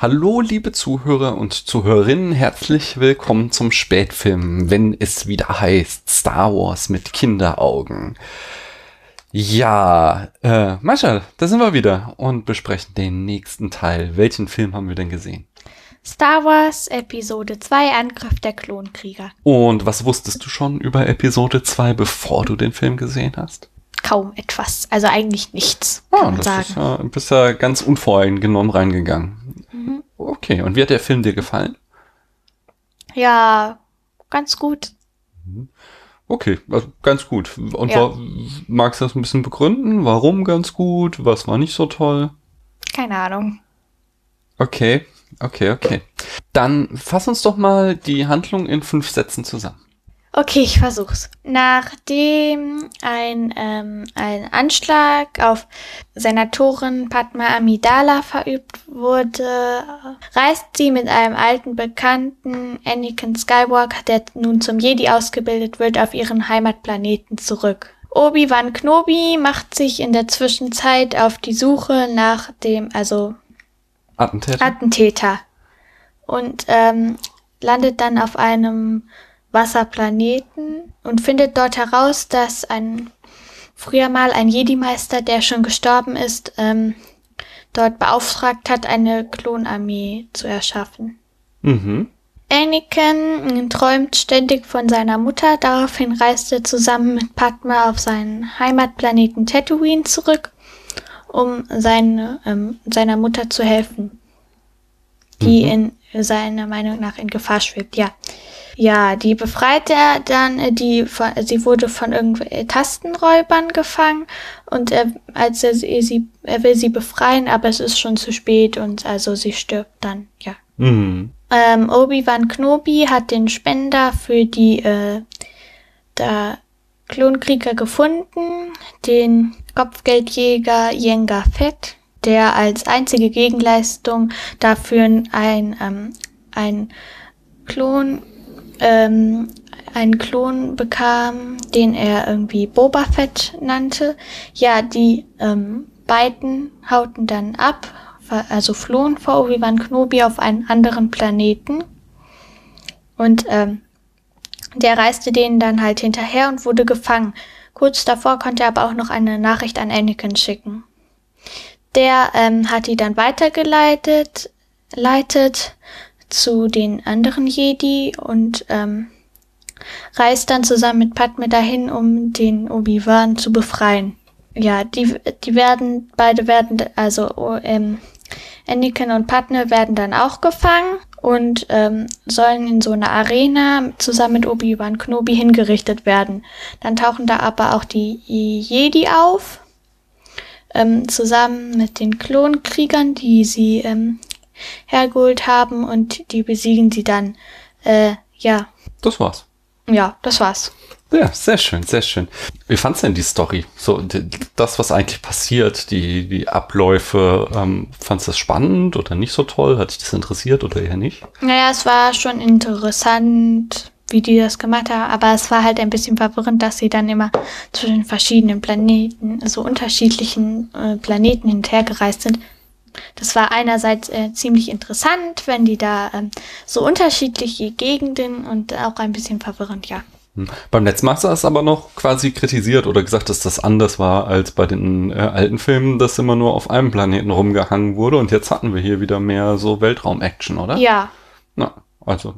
Hallo liebe Zuhörer und Zuhörerinnen, herzlich willkommen zum Spätfilm, wenn es wieder heißt Star Wars mit Kinderaugen. Ja, äh, Mascha, da sind wir wieder und besprechen den nächsten Teil. Welchen Film haben wir denn gesehen? Star Wars Episode 2 Angriff der Klonkrieger. Und was wusstest du schon über Episode 2, bevor du den Film gesehen hast? Kaum etwas, also eigentlich nichts, Ah, kann man das sagen. ist ja, bist ja ganz unvoreingenommen reingegangen. Mhm. Okay, und wie hat der Film dir gefallen? Ja, ganz gut. Okay, also ganz gut. Und Ja. magst du das ein bisschen begründen? Warum ganz gut? Was war nicht so toll? Keine Ahnung. Okay, okay, okay. Dann fass uns doch mal die Handlung in fünf Sätzen zusammen. Okay, ich versuch's. Nachdem ein, ähm, ein Anschlag auf Senatorin Padma Amidala verübt wurde, reist sie mit einem alten Bekannten, Anakin Skywalker, der nun zum Jedi ausgebildet wird, auf ihren Heimatplaneten zurück. Obi-Wan Kenobi macht sich in der Zwischenzeit auf die Suche nach dem, also Attentäter? Attentäter und ähm, landet dann auf einem Wasserplaneten und findet dort heraus, dass ein früher mal ein Jedi-Meister, der schon gestorben ist, ähm, dort beauftragt hat, eine Klonarmee zu erschaffen. mhm. Anakin träumt ständig von seiner Mutter, daraufhin reist er zusammen mit Padma auf seinen Heimatplaneten Tatooine zurück, um seine, ähm, seiner Mutter zu helfen, die in seiner Meinung nach in Gefahr schwebt, ja. Ja, die befreit er dann, äh, die, von, sie wurde von irgendwelchen Tastenräubern gefangen und er, als er sie, er will sie befreien, aber es ist schon zu spät und also sie stirbt dann, ja. Mhm. Ähm, Obi-Wan Kenobi hat den Spender für die äh, der Klonkrieger gefunden, den Kopfgeldjäger Jenga Fett, der als einzige Gegenleistung dafür ein, ähm, ein Klon ähm, einen Klon bekam, den er irgendwie Boba Fett nannte. Ja, die ähm, beiden hauten dann ab, also flohen vor Obi-Wan Kenobi auf einen anderen Planeten. Und ähm, der reiste denen dann halt hinterher und wurde gefangen. Kurz davor konnte er aber auch noch eine Nachricht an Anakin schicken. Der ähm, hat die dann weitergeleitet, leitet zu den anderen Jedi und ähm, reist dann zusammen mit Padme dahin, um den Obi-Wan zu befreien. Ja, die, die werden, beide werden, also ähm, Anakin und Padme werden dann auch gefangen und ähm, sollen in so einer Arena zusammen mit Obi-Wan Kenobi hingerichtet werden. Dann tauchen da aber auch die Jedi auf, ähm, zusammen mit den Klonkriegern, die sie ähm, hergeholt haben und die besiegen sie dann. Äh, ja, Das war's. ja, das war's. Ja, sehr schön, sehr schön. Wie fandst du denn die Story? So, d- das, was eigentlich passiert, die, die Abläufe, ähm, fandst du das spannend oder nicht so toll? Hat dich das interessiert oder eher nicht? Naja, es war schon interessant, wie die das gemacht haben, aber es war halt ein bisschen verwirrend, dass sie dann immer zwischen verschiedenen Planeten, so unterschiedlichen äh, Planeten hinterhergereist sind. Das war einerseits äh, ziemlich interessant, wenn die da ähm, so unterschiedliche Gegenden und auch ein bisschen verwirrend, ja. Hm. Beim letzten Mal hast du das aber noch quasi kritisiert oder gesagt, dass das anders war als bei den äh, alten Filmen, dass immer nur auf einem Planeten rumgehangen wurde und jetzt hatten wir hier wieder mehr so Weltraum-Action, oder? Ja, Na, also,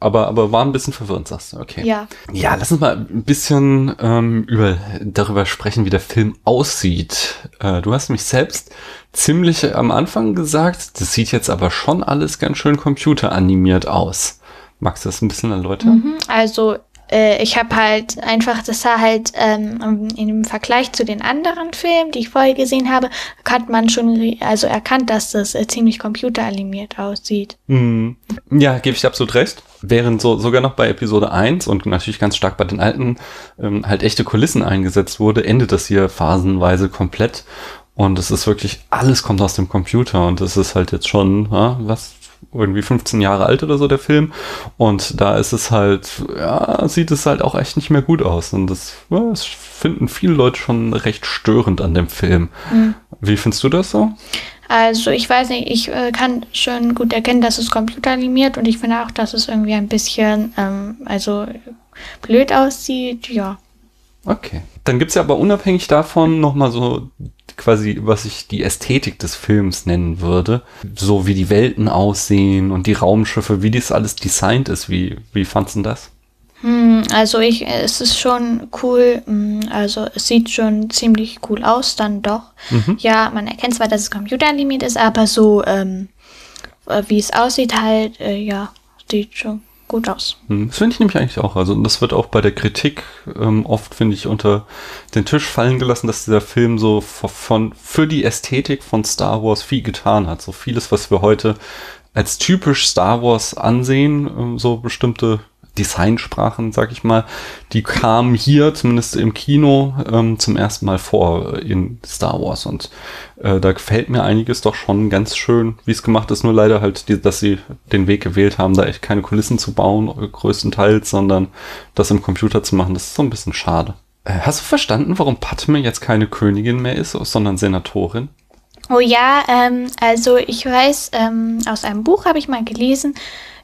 aber, aber war ein bisschen verwirrend, sagst du, okay. ja. Ja, lass uns mal ein bisschen ähm, über, darüber sprechen, wie der Film aussieht. Äh, du hast mich selbst ziemlich am Anfang gesagt, das sieht jetzt aber schon alles ganz schön computeranimiert aus. Magst du das ein bisschen erläutern? Mhm, Also äh, ich habe halt einfach, das sah halt ähm, im Vergleich zu den anderen Filmen, die ich vorher gesehen habe, hat man schon also erkannt, dass das äh, ziemlich computeranimiert aussieht. Mhm. Ja, gebe ich absolut recht. Während so sogar noch bei Episode 1 und natürlich ganz stark bei den alten ähm, halt echte Kulissen eingesetzt wurde, endet das hier phasenweise komplett. Und es ist wirklich, alles kommt aus dem Computer und es ist halt jetzt schon, ja, was, irgendwie 15 Jahre alt oder so, der Film. Und da ist es halt, ja, sieht es halt auch echt nicht mehr gut aus. Und das, das finden viele Leute schon recht störend an dem Film. Wie findest du das so? Also ich weiß nicht, ich äh, kann schon gut erkennen, dass es computeranimiert und ich finde auch, dass es irgendwie ein bisschen, ähm, also blöd aussieht, ja. Okay. Dann gibt's ja aber unabhängig davon nochmal so quasi, was ich die Ästhetik des Films nennen würde. So wie die Welten aussehen und die Raumschiffe, wie das alles designt ist. Wie, wie fandst du das? Hm, also ich, es ist schon cool, hm, also es sieht schon ziemlich cool aus, dann doch. Mhm. Ja, man erkennt zwar, dass es computeranimiert ist, aber so, ähm, äh, wie es aussieht halt, äh, ja, sieht schon gut aus. Hm, Das finde ich nämlich eigentlich auch. Also das wird auch bei der Kritik ähm, oft, finde ich, unter den Tisch fallen gelassen, dass dieser Film so von, für die Ästhetik von Star Wars viel getan hat. So vieles, was wir heute als typisch Star Wars ansehen, ähm, so bestimmte Designsprachen, sag ich mal, die kamen hier zumindest im Kino ähm, zum ersten Mal vor in Star Wars und äh, da gefällt mir einiges doch schon ganz schön, wie es gemacht ist. Nur leider halt, die, dass sie den Weg gewählt haben, da echt keine Kulissen zu bauen, äh, größtenteils, sondern das im Computer zu machen. Das ist so ein bisschen schade. Äh, hast du verstanden, warum Padme jetzt keine Königin mehr ist, sondern Senatorin? Oh ja, ähm, also ich weiß, ähm, aus einem Buch habe ich mal gelesen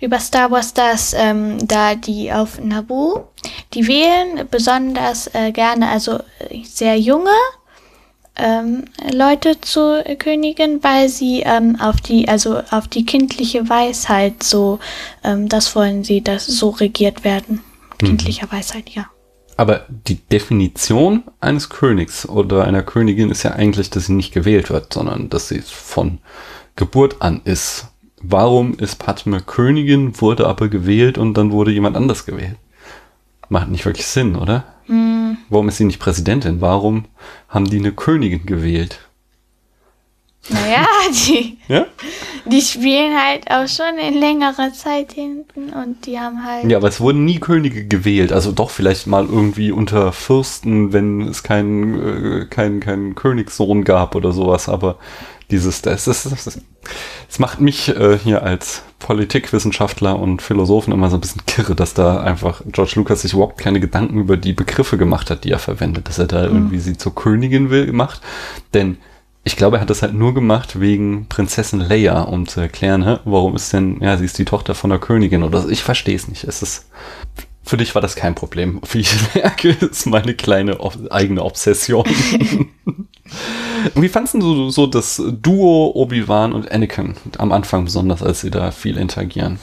über Star Wars, dass ähm, da die auf Naboo, die wählen besonders äh, gerne, also äh, sehr junge ähm, Leute zur Königin, weil sie ähm, auf die, also auf die kindliche Weisheit so, ähm, das wollen sie, dass so regiert werden. Kindlicher Weisheit, ja. Aber die Definition eines Königs oder einer Königin ist ja eigentlich, dass sie nicht gewählt wird, sondern dass sie von Geburt an ist. Warum ist Padme Königin, wurde aber gewählt und dann wurde jemand anders gewählt? Macht nicht wirklich Sinn, oder? Warum ist sie nicht Präsidentin? Warum haben die eine Königin gewählt? Naja, die, Ja? die spielen halt auch schon in längerer Zeit hinten und die haben halt. Ja, aber es wurden nie Könige gewählt. Also doch vielleicht mal irgendwie unter Fürsten, wenn es keinen äh, kein, kein Königssohn gab oder sowas. Aber dieses, das, das, das, das, macht mich äh, hier als Politikwissenschaftler und Philosophen immer so ein bisschen kirre, dass da einfach George Lucas sich überhaupt keine Gedanken über die Begriffe gemacht hat, die er verwendet. Dass er da irgendwie sie zur Königin will, macht. Denn ich glaube, er hat das halt nur gemacht wegen Prinzessin Leia, um zu erklären, hä, warum ist denn, ja, sie ist die Tochter von der Königin oder so. Ich verstehe es nicht. Es ist, für dich war das kein Problem. Wie ich merke, ist meine kleine eigene Obsession. Wie fandst du so das Duo Obi-Wan und Anakin am Anfang besonders, als sie da viel interagieren?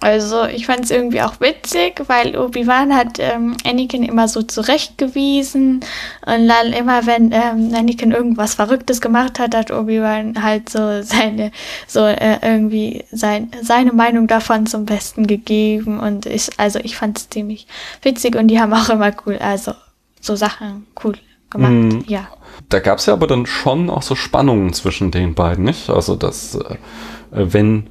Also ich fand es irgendwie auch witzig, weil Obi-Wan hat ähm, Anakin immer so zurechtgewiesen und dann immer, wenn ähm, Anakin irgendwas Verrücktes gemacht hat, hat Obi-Wan halt so seine, so äh, irgendwie sein, seine Meinung davon zum Besten gegeben und ich, also ich fand es ziemlich witzig und die haben auch immer cool, also so Sachen cool gemacht, Mhm. ja. Da gab es ja aber dann schon auch so Spannungen zwischen den beiden, nicht? Also, dass, äh, wenn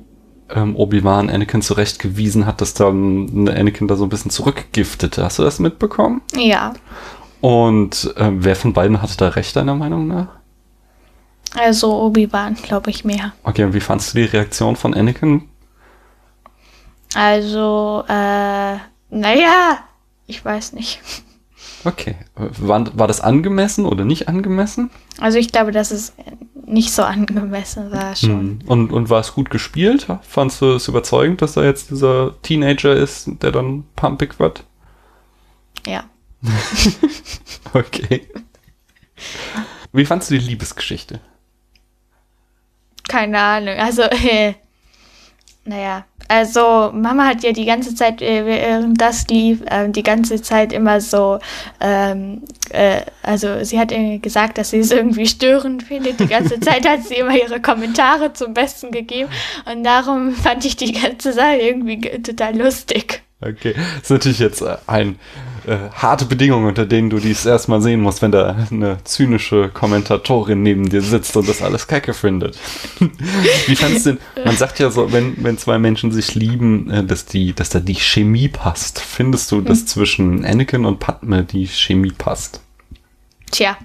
ähm, Obi-Wan Anakin zurechtgewiesen hat, dass dann Anakin da so ein bisschen zurückgiftete. Hast du das mitbekommen? Ja, Und äh, wer von beiden hatte da recht, deiner Meinung nach? also Obi-Wan, glaube ich, mehr. Okay, und wie fandst du die Reaktion von Anakin? Also, äh, naja, ich weiß nicht. Okay. War, war das angemessen oder nicht angemessen? Also ich glaube, dass es nicht so angemessen war schon. Hm. Und, und war es gut gespielt? Fandst du es überzeugend, dass da jetzt dieser Teenager ist, der dann pumpig wird? Ja. Okay. Wie fandst du die Liebesgeschichte? Keine Ahnung. Also, äh, naja. Also, Mama hat ja die ganze Zeit, äh, während das lief, äh, die ganze Zeit immer so, ähm, äh, also sie hat gesagt, dass sie es irgendwie störend findet. Die ganze Zeit hat sie immer ihre Kommentare zum Besten gegeben. Und darum fand ich die ganze Sache irgendwie ge- total lustig. Okay. Das ist natürlich jetzt äh, ein äh, harte Bedingung, unter denen du dies erstmal sehen musst, wenn da eine zynische Kommentatorin neben dir sitzt und das alles kacke findet. Wie fandst du denn, man sagt ja so, wenn, wenn zwei Menschen sich lieben, äh, dass die, dass da die Chemie passt. Findest du, dass zwischen Anakin und Padme die Chemie passt? Tja,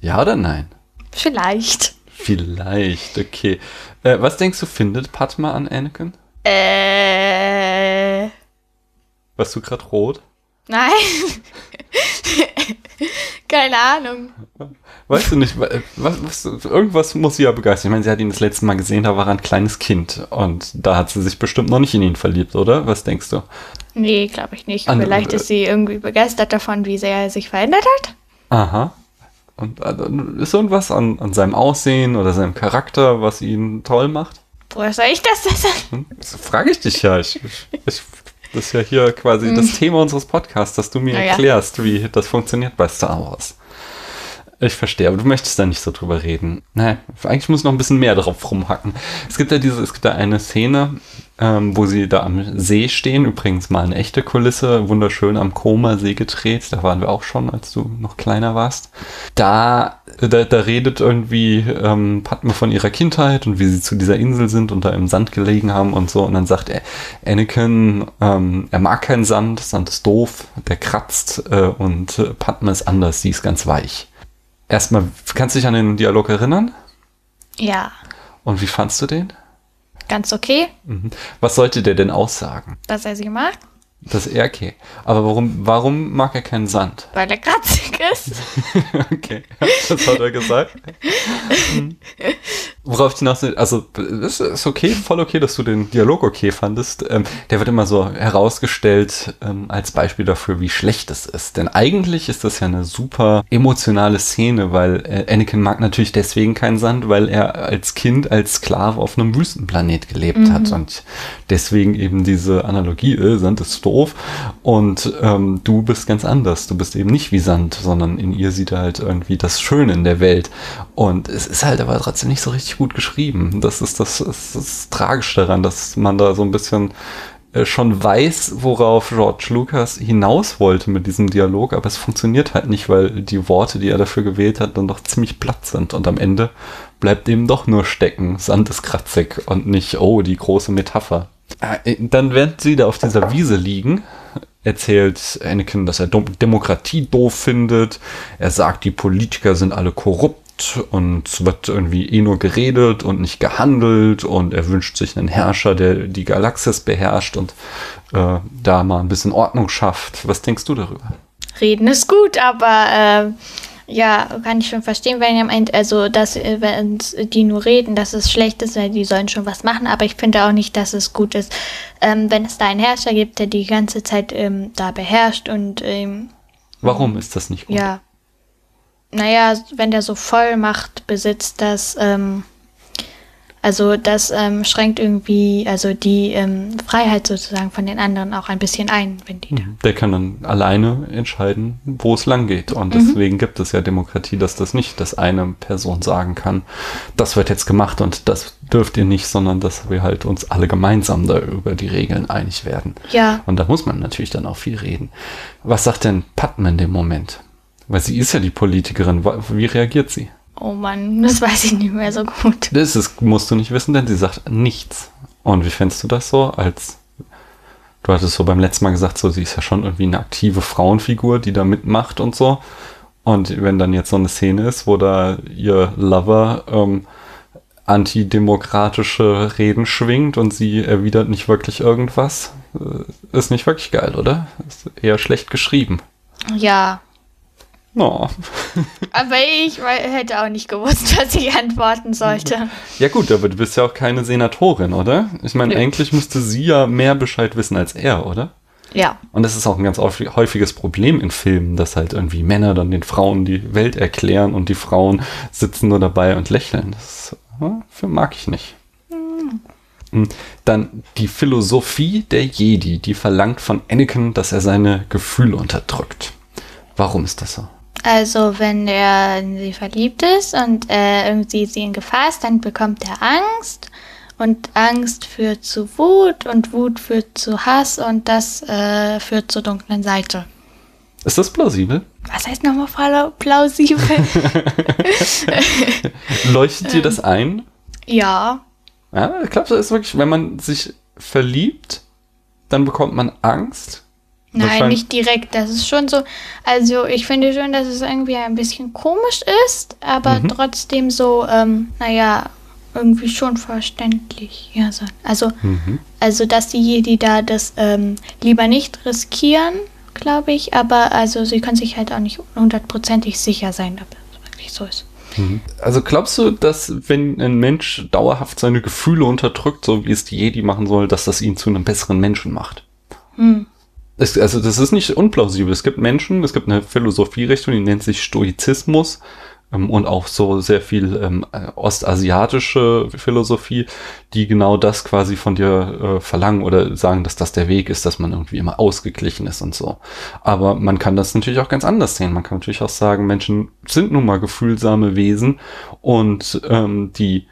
Ja oder nein? vielleicht. Vielleicht, okay. Äh, was denkst du, findet Padme an Anakin? Äh, Warst du gerade rot? Nein. Keine Ahnung. Weißt du nicht, was, was, irgendwas muss sie ja begeistern. Ich meine, sie hat ihn das letzte Mal gesehen, da war er ein kleines Kind. Und da hat sie sich bestimmt noch nicht in ihn verliebt, oder? Was denkst du? Nee, glaube ich nicht. An, Vielleicht äh, ist sie irgendwie begeistert davon, wie sehr er sich verändert hat. Aha. Und also, ist irgendwas an, an seinem Aussehen oder seinem Charakter, was ihn toll macht? Woher soll ich das wissen? Hm, das frage ich dich ja. Ich, ich, ich, das ist ja hier quasi hm. das Thema unseres Podcasts, dass du mir naja. erklärst, wie das funktioniert bei Star Wars. Ich verstehe, aber du möchtest da nicht so drüber reden. Nein, eigentlich muss noch ein bisschen mehr drauf rumhacken. Es gibt ja diese, es gibt da eine Szene, ähm, wo sie da am See stehen. Übrigens mal eine echte Kulisse, wunderschön am Koma-See gedreht. Da waren wir auch schon, als du noch kleiner warst. Da, da, da redet irgendwie ähm, Padme von ihrer Kindheit und wie sie zu dieser Insel sind und da im Sand gelegen haben und so. Und dann sagt er, Anakin, ähm, er mag keinen Sand, Sand ist doof, der kratzt äh, und Padme ist anders, sie ist ganz weich. Erstmal, kannst du dich an den Dialog erinnern? Ja. Und wie fandst du den? Ganz okay. Mhm. Was sollte der denn aussagen? Dass er sie mag. Das ist okay. Aber warum, warum mag er keinen Sand? Weil er kratzig ist. okay, das hat er gesagt. Worauf ich hinaus also es ist okay, voll okay, dass du den Dialog okay fandest. Ähm, der wird immer so herausgestellt ähm, als Beispiel dafür, wie schlecht es ist. Denn eigentlich ist das ja eine super emotionale Szene, weil äh, Anakin mag natürlich deswegen keinen Sand, weil er als Kind als Sklave auf einem Wüstenplanet gelebt mhm. hat und deswegen eben diese Analogie, äh, Sand ist doof und ähm, du bist ganz anders. Du bist eben nicht wie Sand, sondern in ihr sieht er halt irgendwie das Schöne in der Welt und es ist halt aber trotzdem nicht so richtig gut geschrieben. Das ist das, das, das Tragische daran, dass man da so ein bisschen äh, schon weiß, worauf George Lucas hinaus wollte mit diesem Dialog, aber es funktioniert halt nicht, weil die Worte, die er dafür gewählt hat, dann doch ziemlich platt sind und am Ende bleibt eben doch nur stecken, Sand ist kratzig und nicht, oh, die große Metapher. Äh, dann, während sie da auf dieser Wiese liegen, erzählt Anakin, dass er Demokratie doof findet. Er sagt, die Politiker sind alle korrupt und es wird irgendwie eh nur geredet und nicht gehandelt und er wünscht sich einen Herrscher, der die Galaxis beherrscht und äh, da mal ein bisschen Ordnung schafft. Was denkst du darüber? Reden ist gut, aber äh, ja, kann ich schon verstehen, wenn am Ende, also dass äh, wenn die nur reden, dass es schlecht ist, weil die sollen schon was machen, aber ich finde auch nicht, dass es gut ist, ähm, wenn es da einen Herrscher gibt, der die ganze Zeit ähm, da beherrscht und ähm, Warum ist das nicht gut? Ja, naja, wenn der so Vollmacht besitzt, dass, ähm, also das ähm, schränkt irgendwie, also die ähm, Freiheit sozusagen von den anderen auch ein bisschen ein, wenn die da. Mhm. Der kann dann alleine entscheiden, wo es lang geht. Und mhm. deswegen gibt es ja Demokratie, dass das nicht, dass eine Person sagen kann, das wird jetzt gemacht und das dürft ihr nicht, sondern dass wir halt uns alle gemeinsam da über die Regeln einig werden. Ja. Und da muss man natürlich dann auch viel reden. Was sagt denn Padman in dem Moment? Weil sie ist ja die Politikerin. Wie reagiert sie? Oh Mann, das weiß ich nicht mehr so gut. Das ist, musst du nicht wissen, denn sie sagt nichts. Und wie fändest du das so als Du hattest so beim letzten Mal gesagt, so sie ist ja schon irgendwie eine aktive Frauenfigur, die da mitmacht und so. Und wenn dann jetzt so eine Szene ist, wo da ihr Lover ähm, antidemokratische Reden schwingt und sie erwidert nicht wirklich irgendwas, äh, ist nicht wirklich geil, oder? Ist eher schlecht geschrieben. Ja, Oh. aber ich hätte auch nicht gewusst, was ich antworten sollte. Ja gut, aber du bist ja auch keine Senatorin, oder? Ich meine, eigentlich müsste sie ja mehr Bescheid wissen als er, oder? Ja. Und das ist auch ein ganz häufiges Problem in Filmen, dass halt irgendwie Männer dann den Frauen die Welt erklären und die Frauen sitzen nur dabei und lächeln. Das ja, mag ich nicht. Hm. Dann die Philosophie der Jedi, die verlangt von Anakin, dass er seine Gefühle unterdrückt. Warum ist das so? Also wenn er in sie verliebt ist und äh, irgendwie sie in Gefahr ist, dann bekommt er Angst und Angst führt zu Wut und Wut führt zu Hass und das äh, führt zur dunklen Seite. Ist das plausibel? Was heißt nochmal plausibel? Leuchtet dir das ein? Ja. Ja, ich glaube, das ist wirklich, wenn man sich verliebt, dann bekommt man Angst Nein, nicht direkt. Das ist schon so. Also ich finde schon, dass es irgendwie ein bisschen komisch ist, aber mhm. trotzdem so, ähm, naja, irgendwie schon verständlich. Ja, so. Also, mhm. also dass die Jedi da das ähm, lieber nicht riskieren glaube ich, aber also sie können sich halt auch nicht hundertprozentig sicher sein, ob es wirklich so ist. Also glaubst du, dass wenn ein Mensch dauerhaft seine Gefühle unterdrückt, so wie es die Jedi machen soll, dass das ihn zu einem besseren Menschen macht? Hm. Es, also das ist nicht unplausibel. Es gibt Menschen, es gibt eine Philosophierichtung, die nennt sich Stoizismus ähm, und auch so sehr viel ähm, äh, ostasiatische Philosophie, die genau das quasi von dir äh, verlangen oder sagen, dass das der Weg ist, dass man irgendwie immer ausgeglichen ist und so. Aber man kann das natürlich auch ganz anders sehen. Man kann natürlich auch sagen, Menschen sind nun mal gefühlsame Wesen und ähm, die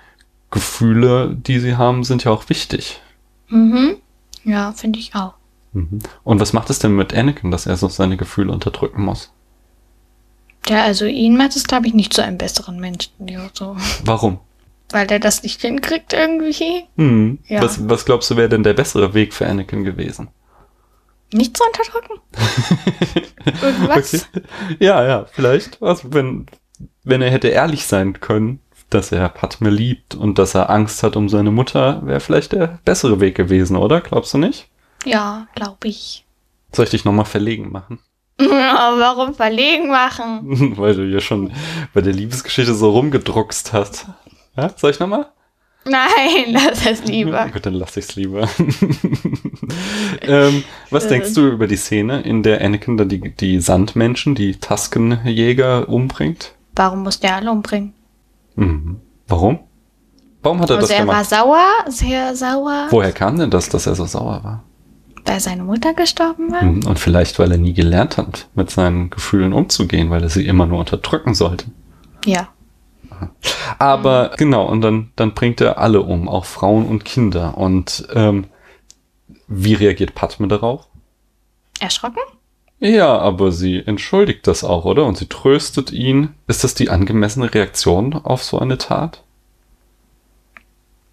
Gefühle, die sie haben, sind ja auch wichtig. Mhm. Ja, finde ich auch. Mhm. Und was macht es denn mit Anakin, dass er so seine Gefühle unterdrücken muss? Ja, also ihn macht es, glaube ich, nicht zu einem besseren Menschen. Ja, so. Warum? Weil er das nicht hinkriegt irgendwie. Hm. Ja. Was, was glaubst du, wäre denn der bessere Weg für Anakin gewesen? Nicht zu unterdrücken. Irgendwas. Okay. Ja, ja, vielleicht. Also wenn, wenn er hätte ehrlich sein können, dass er Padme liebt und dass er Angst hat um seine Mutter, wäre vielleicht der bessere Weg gewesen, oder? Glaubst du nicht? Ja, glaube ich. Soll ich dich nochmal verlegen machen? Warum verlegen machen? Weil du ja schon bei der Liebesgeschichte so rumgedruckst hast. Ja, soll ich nochmal? Nein, lass es lieber. Gut, dann lass ich's lieber. ähm, was Schön. denkst du über die Szene, in der Anakin da die, die Sandmenschen, die Tusken-Jäger umbringt? Warum muss der alle umbringen? Mhm. Warum? Warum hat er Also das er war gemacht? sauer, sehr sauer, Woher kam denn das, dass er so sauer war? Weil seine Mutter gestorben war. Mhm. Und vielleicht, weil er nie gelernt hat, mit seinen Gefühlen umzugehen, weil er sie immer nur unterdrücken sollte. Ja. Aber genau, und dann, dann bringt er alle um, auch Frauen und Kinder. Und ähm, wie reagiert Padme darauf? Erschrocken? Ja, aber sie entschuldigt das auch, oder? Und sie tröstet ihn. Ist das die angemessene Reaktion auf so eine Tat?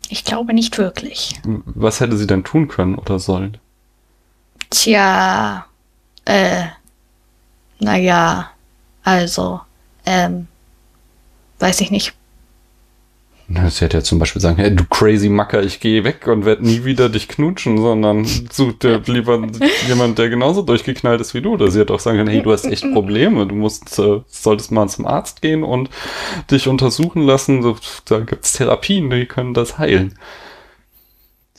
Ich glaube nicht wirklich. Was hätte sie denn tun können oder sollen? Tja, äh, naja, also, ähm, weiß ich nicht. Sie hätte ja zum Beispiel sagen, hey, du crazy Macker, ich gehe weg und werde nie wieder dich knutschen, sondern such dir lieber jemand, der genauso durchgeknallt ist wie du. Oder sie hätte auch sagen können, hey, du hast echt Probleme, du musst, äh, solltest mal zum Arzt gehen und dich untersuchen lassen. Da gibt's Therapien, die können das heilen.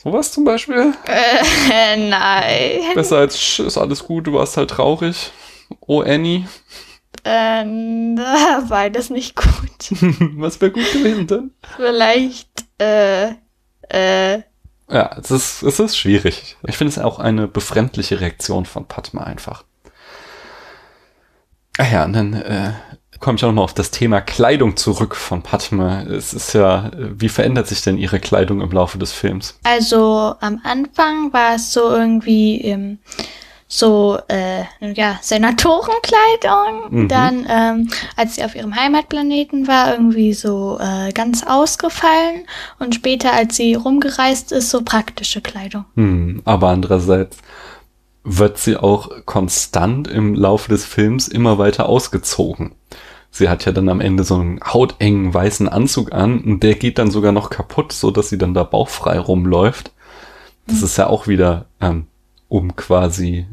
Sowas zum Beispiel. Äh, nein. Besser als, "Sch, ist alles gut, du warst halt traurig. Oh, Annie. Äh, na, beides nicht gut. Was wäre gut gewesen denn? Vielleicht, äh, äh, Ja, es ist, es ist schwierig. Ich finde es auch eine befremdliche Reaktion von Padma einfach. Ah ja, und dann äh, komme ich auch nochmal auf das Thema Kleidung zurück von Padma. Es ist ja, wie verändert sich denn ihre Kleidung im Laufe des Films? also am Anfang war es so irgendwie, ähm, so, äh, ja, Senatorenkleidung. Mhm. Dann, ähm, als sie auf ihrem Heimatplaneten war, irgendwie so äh, ganz ausgefallen. Und später, als sie rumgereist ist, so praktische Kleidung. Hm, aber andererseits wird sie auch konstant im Laufe des Films immer weiter ausgezogen. Sie hat ja dann am Ende so einen hautengen weißen Anzug an und der geht dann sogar noch kaputt, so dass sie dann da bauchfrei rumläuft. Das ist ja auch wieder, ähm, um quasi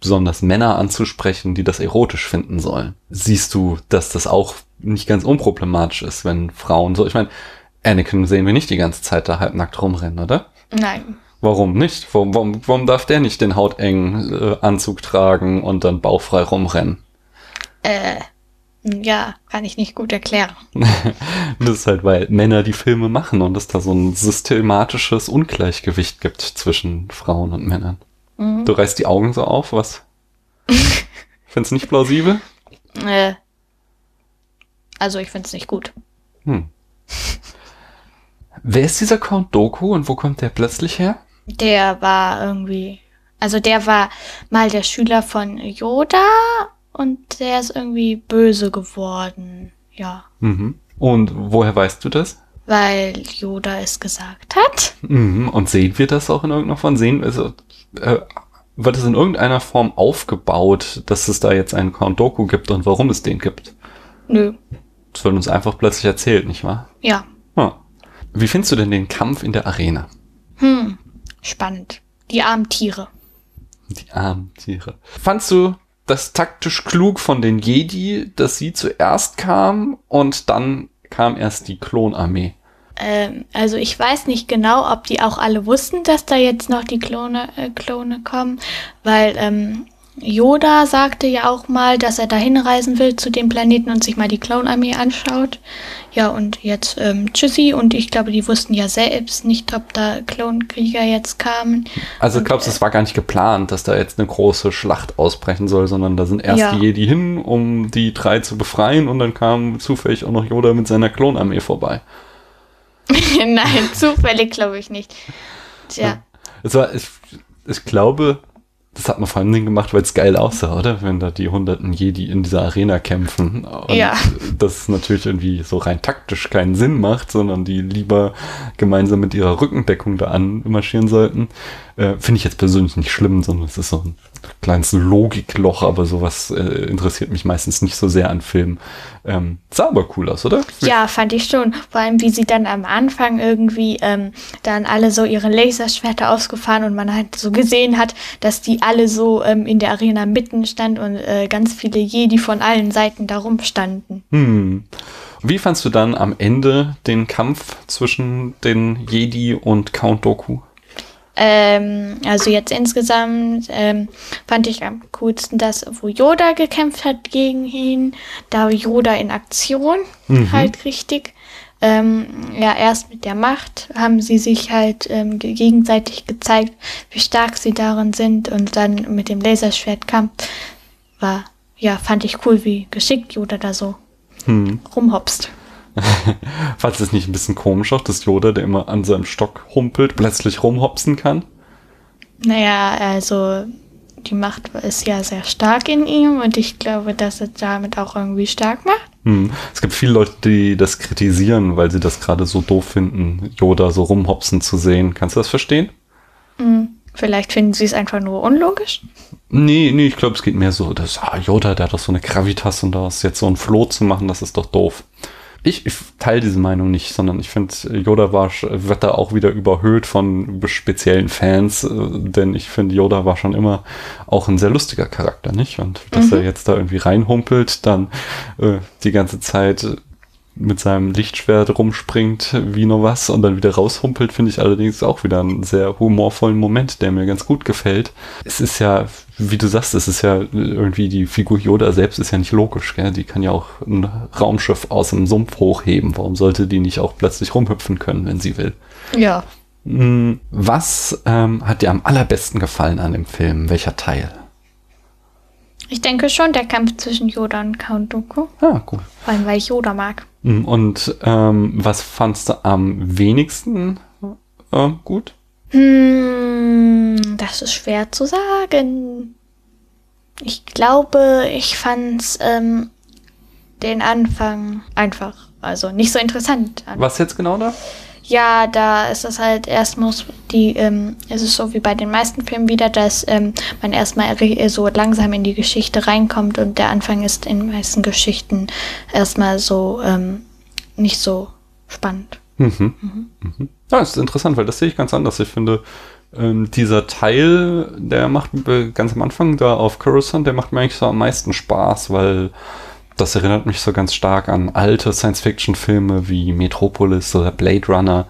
besonders Männer anzusprechen, die das erotisch finden sollen. Siehst du, dass das auch nicht ganz unproblematisch ist, wenn Frauen so, ich meine, Anakin sehen wir nicht die ganze Zeit da halbnackt rumrennen, oder? Nein. Warum nicht? Warum, warum, warum darf der nicht den hautengen äh, Anzug tragen und dann bauchfrei rumrennen? Äh, ja, kann ich nicht gut erklären. Das ist halt, weil Männer die Filme machen und es da so ein systematisches Ungleichgewicht gibt zwischen Frauen und Männern. Mhm. Du reißt die Augen so auf, was? Find's nicht plausibel? Äh, also ich find's nicht gut. Hm. Wer ist dieser Count Doku und wo kommt der plötzlich her? Der war irgendwie, also der war mal der Schüler von Yoda und der ist irgendwie böse geworden. Ja, Mhm. Und woher weißt du das? weil Yoda es gesagt hat. Mhm. Und sehen wir das auch in irgendeiner Form? Sehen, also, äh, wird es in irgendeiner Form aufgebaut, dass es da jetzt einen Count Doku gibt und warum es den gibt? Nö, Das wird uns einfach plötzlich erzählt, nicht wahr? ja, Hm. Wie findest du denn den Kampf in der Arena? hm, spannend. Die armen Tiere. Die armen Tiere. Fandst du das taktisch klug von den Jedi, dass sie zuerst kamen und dann kam erst die Klonarmee? Ähm, also ich weiß nicht genau, ob die auch alle wussten, dass da jetzt noch die Klone, äh, Klone kommen, weil ähm, Yoda sagte ja auch mal, dass er dahin reisen will zu dem Planeten und sich mal die Clone-Armee anschaut. Ja, und jetzt ähm, Tschüssi und ich glaube, die wussten ja selbst nicht, ob da Klonkrieger jetzt kamen. Also und, glaubst du, es war gar nicht geplant, dass da jetzt eine große Schlacht ausbrechen soll, sondern da sind erst Ja. die Jedi hin, um die drei zu befreien und dann kam zufällig auch noch Yoda mit seiner Klonarmee vorbei. Nein, zufällig glaube ich nicht. Tja. Es war, ich, ich glaube, das hat man vor allem Dingen gemacht, weil es geil aussah, oder? Wenn da die hunderten Jedi in dieser Arena kämpfen. Und Ja. das natürlich irgendwie so rein taktisch keinen Sinn macht, sondern die lieber gemeinsam mit ihrer Rückendeckung da anmarschieren sollten. Äh, Finde ich jetzt persönlich nicht schlimm, sondern es ist so ein kleines Logikloch, aber sowas äh, interessiert mich meistens nicht so sehr an Filmen. Ähm, sah aber cool aus, oder? Ja, fand ich schon. Vor allem, wie sie dann am Anfang irgendwie ähm, dann alle so ihre Laserschwerter ausgefahren und man halt so gesehen hat, dass die alle so ähm, in der Arena mitten stand und äh, ganz viele Jedi von allen Seiten da rumstanden. Hm. Wie fandst du dann am Ende den Kampf zwischen den Jedi und Count Doku? Ähm, also jetzt insgesamt ähm, fand ich am coolsten das, wo Yoda gekämpft hat gegen ihn. Da Yoda in Aktion halt richtig. Ähm, ja, erst mit der Macht haben sie sich halt ähm, ge- gegenseitig gezeigt, wie stark sie darin sind. Und dann mit dem Laserschwertkampf war, ja, fand ich cool, wie geschickt Yoda da so rumhopst. Fandest du es nicht ein bisschen komisch auch, dass Yoda, der immer an seinem Stock humpelt, plötzlich rumhopsen kann? Naja, also die Macht ist ja sehr stark in ihm und ich glaube, dass er damit auch irgendwie stark macht. Hm. Es gibt viele Leute, die das kritisieren, weil sie das gerade so doof finden, Yoda so rumhopsen zu sehen. Kannst du das verstehen? Vielleicht finden sie es einfach nur unlogisch. Nee, nee, ich glaube, es geht mehr so, dass ah, Yoda, der hat doch so eine Gravitas und daraus jetzt so ein Floh zu machen, das ist doch doof. Ich, ich teile diese Meinung nicht, sondern ich finde, Yoda war, wird da auch wieder überhöht von speziellen Fans, äh, denn ich finde, Yoda war schon immer auch ein sehr lustiger Charakter, nicht? Und dass er jetzt da irgendwie reinhumpelt, dann äh, die ganze Zeit mit seinem Lichtschwert rumspringt wie nur was und dann wieder raushumpelt, finde ich allerdings auch wieder einen sehr humorvollen Moment, der mir ganz gut gefällt. Es ist ja, wie du sagst, es ist ja irgendwie die Figur Yoda selbst ist ja nicht logisch, gell? Die kann ja auch ein Raumschiff aus dem Sumpf hochheben. Warum sollte die nicht auch plötzlich rumhüpfen können, wenn sie will? Ja. Hm, Was ähm, hat dir am allerbesten gefallen an dem Film? Welcher Teil? Ich denke schon, der Kampf zwischen Yoda und Count Dooku. Ah, cool. Vor allem, weil ich Yoda mag. Hm, Und ähm, was fandst du am wenigsten äh, gut? Hm, das ist schwer zu sagen. Ich glaube, ich fand ähm, den Anfang einfach, also nicht so interessant. an. Was jetzt genau da? Ja, da ist es halt erst muss die, ähm, es ist so wie bei den meisten Filmen wieder, dass ähm, man erstmal so langsam in die Geschichte reinkommt und der Anfang ist in den meisten Geschichten erstmal so ähm, nicht so spannend. Mhm. Mhm. Ja, ist interessant, weil das sehe ich ganz anders. Ich finde, ähm, dieser Teil, der macht ganz am Anfang da auf Coruscant, der macht mir eigentlich so am meisten Spaß, weil das erinnert mich so ganz stark an alte Science-Fiction-Filme wie Metropolis oder Blade Runner.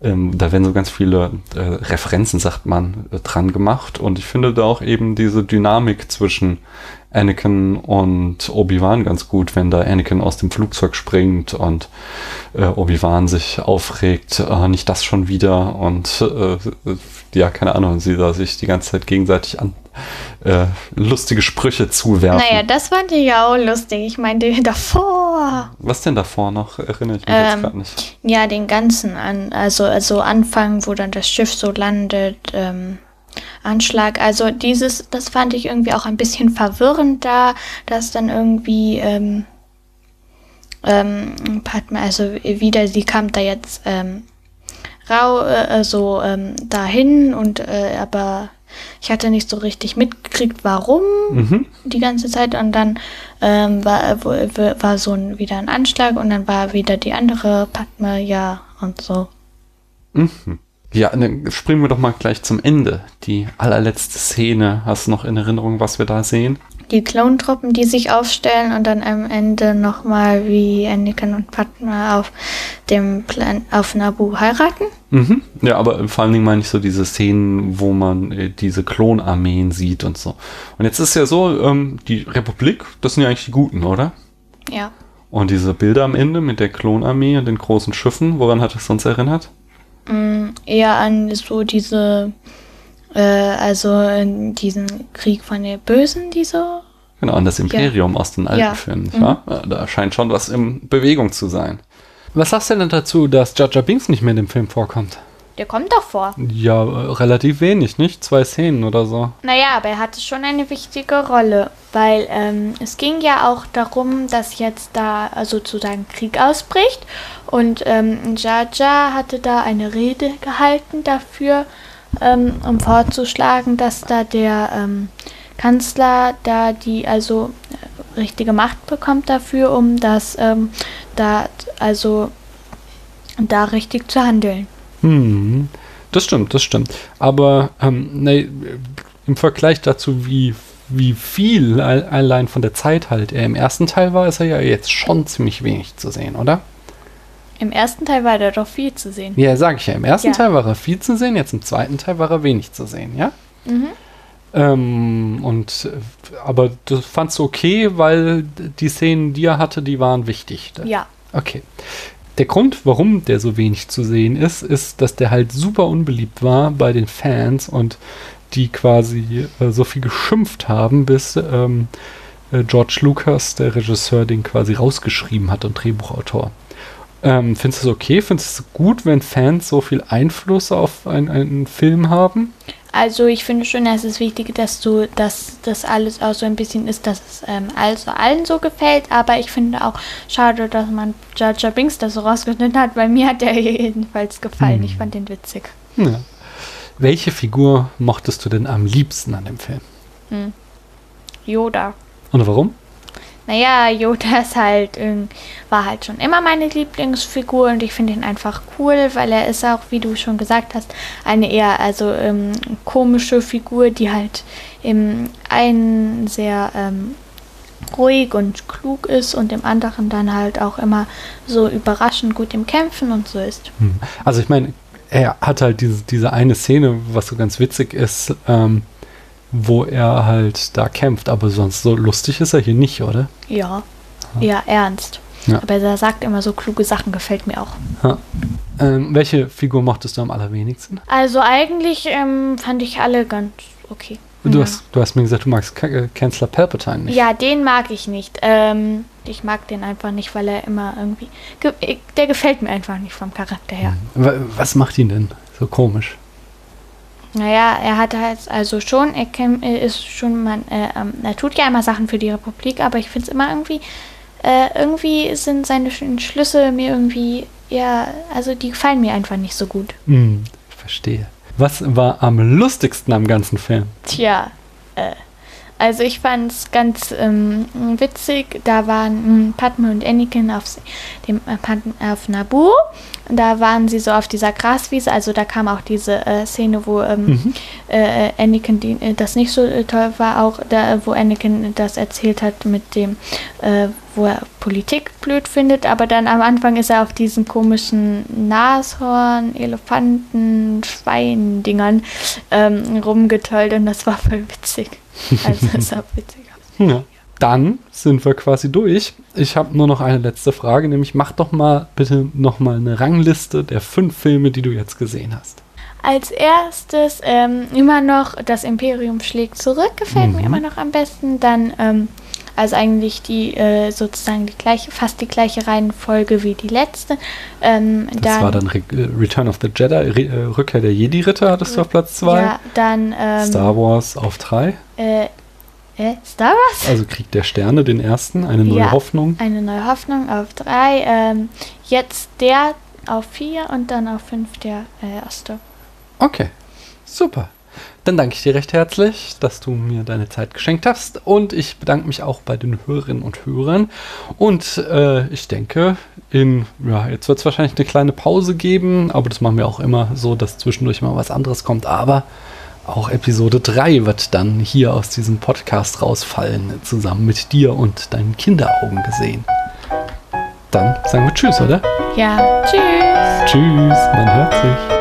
Ähm, da werden so ganz viele äh, Referenzen, sagt man, äh, dran gemacht. Und ich finde da auch eben diese Dynamik zwischen Anakin und Obi-Wan ganz gut, wenn da Anakin aus dem Flugzeug springt und äh, Obi-Wan sich aufregt, äh, nicht das schon wieder und äh, ja, keine Ahnung, sie da sich die ganze Zeit gegenseitig an äh, lustige Sprüche zuwerfen. Naja, das fand ich ja auch lustig. Ich meinte davor. Was denn davor noch? Erinnere ich mich jetzt Ähm, gerade nicht. Ja, den ganzen an, also also Anfang, wo dann das Schiff so landet, ähm, Anschlag. Also dieses, das fand ich irgendwie auch ein bisschen verwirrend da, dass dann irgendwie ähm, ähm, also wieder, sie kam da jetzt ähm, rau, äh, so ähm, dahin und äh, aber ich hatte nicht so richtig mitgekriegt, warum Mhm. die ganze Zeit und dann ähm, war, wo- war so ein, wieder ein Anschlag und dann war wieder die andere Padme, ja, und so. Mhm. Ja, dann springen wir doch mal gleich zum Ende. Die allerletzte Szene. Hast du noch in Erinnerung, was wir da sehen? Die Klontruppen, die sich aufstellen und dann am Ende nochmal wie Anakin und Padma auf dem Plan auf Nabu heiraten. Mhm. Ja, aber vor allen Dingen meine ich so diese Szenen, wo man äh, diese Klonarmeen sieht und so. Und jetzt ist ja so, ähm, die Republik, das sind ja eigentlich die Guten, oder? Ja. Und diese Bilder am Ende mit der Klonarmee und den großen Schiffen, woran hat es uns erinnert? Mm, eher an so diese, äh, also in diesen Krieg von den Bösen, die so. Genau, an das Imperium aus den alten Ja. Filmen, nicht wahr? Ja, Da scheint schon was in Bewegung zu sein. Was sagst du denn dazu, dass Jar Binks nicht mehr in dem Film vorkommt? Der kommt doch vor. Ja, äh, relativ wenig, nicht? Zwei Szenen oder so. Naja, aber er hatte schon eine wichtige Rolle, weil ähm, es ging ja auch darum, dass jetzt da also sozusagen Krieg ausbricht und ähm, Jar hatte da eine Rede gehalten dafür, ähm, um vorzuschlagen, dass da der ähm, Kanzler da die also äh, richtige Macht bekommt dafür, um das ähm, da also da richtig zu handeln. Hm, das stimmt, das stimmt. Aber ähm, ne, im Vergleich dazu, wie, wie viel al- allein von der Zeit halt er im ersten Teil war, ist er ja jetzt schon ziemlich wenig zu sehen, oder? Im ersten Teil war da doch viel zu sehen. Ja, sag ich ja. Im ersten Ja. Teil war er viel zu sehen, jetzt im zweiten Teil war er wenig zu sehen, ja? Mhm. Ähm, und aber du fandst okay, weil die Szenen, die er hatte, die waren wichtig. Ja. Okay. Der Grund, warum der so wenig zu sehen ist, ist, dass der halt super unbeliebt war bei den Fans und die quasi äh, so viel geschimpft haben, bis ähm, äh, George Lucas, der Regisseur, den quasi rausgeschrieben hat und Drehbuchautor. Ähm, findest du es okay? Findest du es gut, wenn Fans so viel Einfluss auf ein, einen Film haben? Also ich finde schon, es ist wichtig, dass du, dass das alles auch so ein bisschen ist, dass es ähm, also allen so gefällt. Aber ich finde auch schade, dass man Jar Jar Binks das so rausgeschnitten hat, weil mir hat der jedenfalls gefallen. Hm. Ich fand den witzig. Ja. Welche Figur mochtest du denn am liebsten an dem Film? Hm. Yoda. Und warum? Naja, Yoda ist halt, war halt schon immer meine Lieblingsfigur und ich finde ihn einfach cool, weil er ist auch, wie du schon gesagt hast, eine eher also ähm, komische Figur, die halt im einen sehr ähm, ruhig und klug ist und im anderen dann halt auch immer so überraschend gut im Kämpfen und so ist. Hm. Also ich meine, er hat halt diese, diese eine Szene, was so ganz witzig ist, ähm, wo er halt da kämpft, aber sonst so lustig ist er hier nicht, oder? Ja, eher ernst. Ja. Aber er sagt immer so kluge Sachen, gefällt mir auch. Ja. Ähm, welche Figur mochtest du am allerwenigsten? Also eigentlich ähm, fand ich alle ganz okay. Du, Ja. hast, du hast mir gesagt, du magst Ka äh, Kanzler Palpatine nicht. Ja, den mag ich nicht. Ähm, ich mag den einfach nicht, weil er immer irgendwie. Ge der gefällt mir einfach nicht vom Charakter her. Wa- Was macht ihn denn so komisch? Naja, er hat halt also schon, er ist schon, man, äh, ähm, er tut ja immer Sachen für die Republik, aber ich finde es immer irgendwie, äh, irgendwie sind seine Sch- Schlüsse mir irgendwie, ja, also die gefallen mir einfach nicht so gut. Hm, ich verstehe. Was war am lustigsten am ganzen Film? Tja, äh, also ich fand es ganz ähm, witzig. Da waren mh, Padme und Anakin auf dem äh, Padme auf Naboo. Da waren sie so auf dieser Graswiese. Also da kam auch diese äh, Szene, wo ähm, Mhm. äh, Anakin die, äh, das nicht so äh, toll war, auch da, wo Anakin das erzählt hat mit dem, äh, wo er Politik blöd findet, aber dann am Anfang ist er auf diesen komischen Nashorn, Elefanten, Schweindingern ähm, rumgetollt und das war voll witzig. Also es sah witzig aus. Ja. Dann sind wir quasi durch. Ich habe nur noch eine letzte Frage, nämlich mach doch mal bitte noch mal eine Rangliste der fünf Filme, die du jetzt gesehen hast. Als erstes ähm, immer noch das Imperium schlägt zurück, gefällt mir Mhm. immer noch am besten. Dann, ähm, also eigentlich die äh, sozusagen die gleiche, fast die gleiche Reihenfolge wie die letzte. Ähm, Das dann, war dann Re äh, Return of the Jedi, Re äh, Rückkehr der Jedi-Ritter hattest du auf Platz zwei. Ja, dann ähm, Star Wars auf drei. Äh, äh, Star Wars? Also Krieg der Sterne, den ersten, eine neue Ja. Hoffnung. Eine neue Hoffnung auf drei. Ähm, jetzt der auf vier und dann auf fünf der äh, erste. Okay, super. Dann danke ich dir recht herzlich, dass du mir deine Zeit geschenkt hast. Und ich bedanke mich auch bei den Hörerinnen und Hörern. Und äh, ich denke, in, ja, jetzt wird es wahrscheinlich eine kleine Pause geben, aber das machen wir auch immer so, dass zwischendurch mal was anderes kommt. Aber auch Episode 3 wird dann hier aus diesem Podcast rausfallen, zusammen mit dir und deinen Kinderaugen gesehen. Dann sagen wir Tschüss, oder? Ja, tschüss. Tschüss, man hört sich.